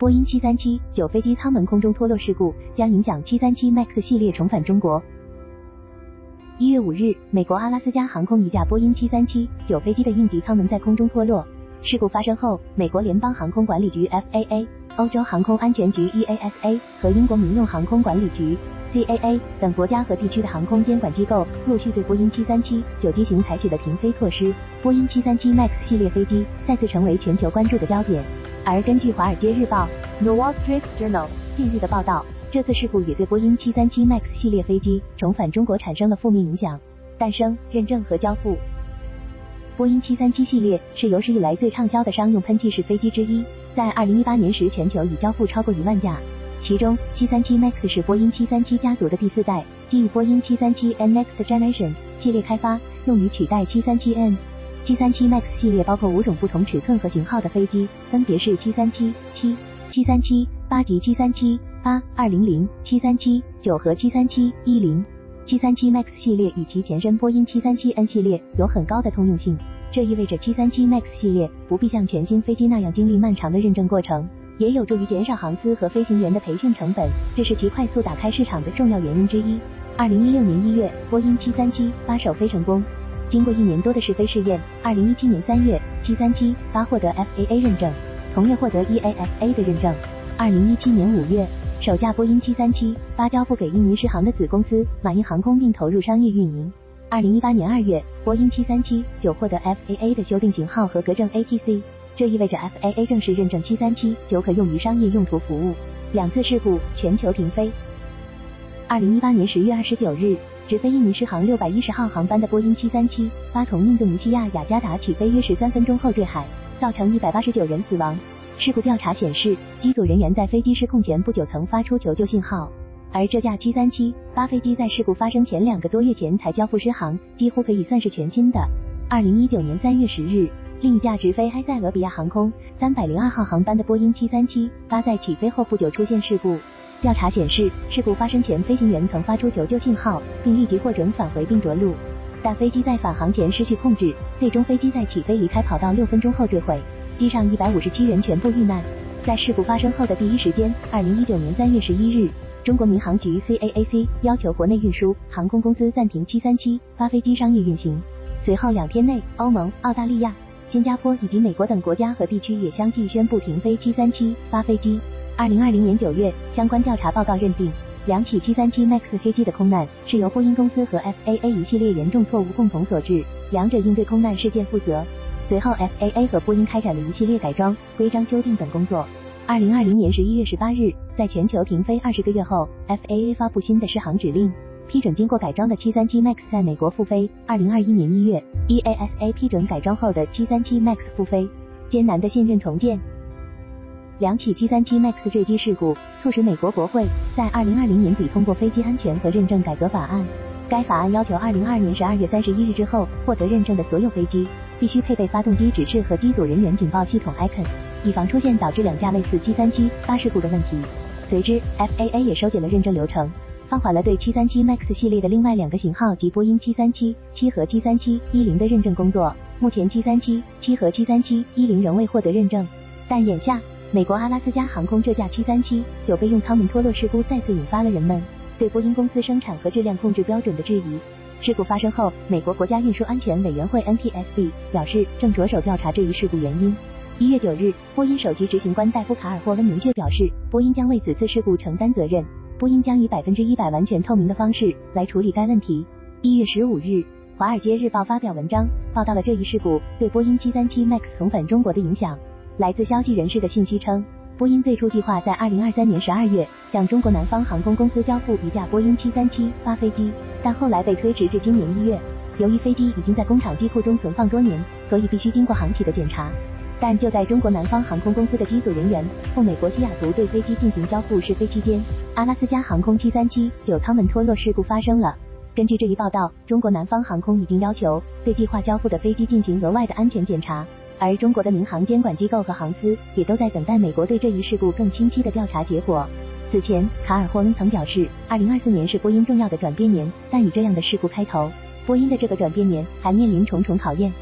波音737-9飞机舱门空中脱落事故将影响737 MAX 系列重返中国。一月五日，美国阿拉斯加航空一架波音737-9飞机的应急舱门在空中脱落。事故发生后，美国联邦航空管理局 FAA、欧洲航空安全局 EASA 和英国民用航空管理局 CAA 等国家和地区的航空监管机构陆续对波音737-9机型采取了停飞措施。波音737 MAX 系列飞机再次成为全球关注的焦点。而根据《华尔街日报》The Wall Street Journal 近日的报道，这次事故也对波音737 MAX 系列飞机重返中国产生了负面影响。诞生、认证和交付。波音737系列是有史以来最畅销的商用喷气式飞机之一，在2018年时全球已交付超过一万架。其中737 MAX 是波音737家族的第四代，基于波音 737N Next Generation 系列开发，用于取代 737N。737 MAX 系列包括五种不同尺寸和型号的飞机，分别是737、7、737、八级737、八、二零零、737、九和737、一零。737 MAX 系列与其前身波音 737N 系列有很高的通用性，这意味着737 MAX 系列不必像全新飞机那样经历漫长的认证过程，也有助于减少航司和飞行员的培训成本，这是其快速打开市场的重要原因之一。二零一六年一月，波音737八首飞成功。经过一年多的试飞试验，二零一七年三月，七三七八获得 FAA 认证，同月获得 EASA 的认证。二零一七年五月，首架波音七三七八交付给印尼狮航的子公司马印航空，并投入商业运营。二零一八年二月，波音七三七九获得 FAA 的修订型号合格证 ATC，这意味着 FAA 正式认证七三七九可用于商业用途服务。两次事故，全球停飞。二零一八年十月二十九日。直飞印尼狮航六百一十号航班的波音七三七八从印度尼西亚雅加达起飞约十三分钟后坠海，造成一百八十九人死亡。事故调查显示，机组人员在飞机失控前不久曾发出求救信号，而这架七三七八飞机在事故发生前两个多月前才交付狮航，几乎可以算是全新的。二零一九年三月十日，另一架直飞埃塞俄比亚航空三百零二号航班的波音七三七八在起飞后不久出现事故。调查显示，事故发生前，飞行员曾发出求救信号，并立即获准返回并着陆，但飞机在返航前失去控制，最终飞机在起飞离开跑道六分钟后坠毁，机上一百五十七人全部遇难。在事故发生后的第一时间，二零一九年三月十一日，中国民航局 CAAC 要求国内运输航空公司暂停七三七发飞机商业运行。随后两天内，欧盟、澳大利亚、新加坡以及美国等国家和地区也相继宣布停飞七三七发飞机。二零二零年九月，相关调查报告认定，两起七三七 MAX 飞机的空难是由波音公司和 FAA 一系列严重错误共同所致，两者应对空难事件负责。随后，FAA 和波音开展了一系列改装、规章修订等工作。二零二零年十一月十八日，在全球停飞二十个月后，FAA 发布新的试航指令，批准经过改装的七三七 MAX 在美国复飞。二零二一年一月，EASA 批准改装后的七三七 MAX 复飞。艰难的信任重建。两起737 MAX 坠机事故促使美国国会在2020年底通过飞机安全和认证改革法案。该法案要求2022年12月31日之后获得认证的所有飞机必须配备发动机指示和机组人员警报系统 Icon，以防出现导致两架类似737发事故的问题。随之，FAA 也收紧了认证流程，放缓了对737 MAX 系列的另外两个型号及波音737七和737一零的认证工作。目前737七和737一零仍未获得认证，但眼下。美国阿拉斯加航空这架737九备用舱门脱落事故再次引发了人们对波音公司生产和质量控制标准的质疑。事故发生后，美国国家运输安全委员会 NTSB 表示正着手调查这一事故原因。一月九日，波音首席执行官戴夫卡尔霍温明确表示，波音将为此次事故承担责任，波音将以百分之一百完全透明的方式来处理该问题。一月十五日，华尔街日报发表文章，报道了这一事故对波音737 MAX 重返中国的影响。来自消息人士的信息称，波音最初计划在二零二三年十二月向中国南方航空公司交付一架波音七三七八飞机，但后来被推迟至今年一月。由于飞机已经在工厂机库中存放多年，所以必须经过航企的检查。但就在中国南方航空公司的机组人员赴美国西雅图对飞机进行交付试飞期间，阿拉斯加航空七三七九舱门脱落事故发生了。根据这一报道，中国南方航空已经要求对计划交付的飞机进行额外的安全检查。而中国的民航监管机构和航司也都在等待美国对这一事故更清晰的调查结果。此前，卡尔霍恩曾表示，二零二四年是波音重要的转变年，但以这样的事故开头，波音的这个转变年还面临重重考验。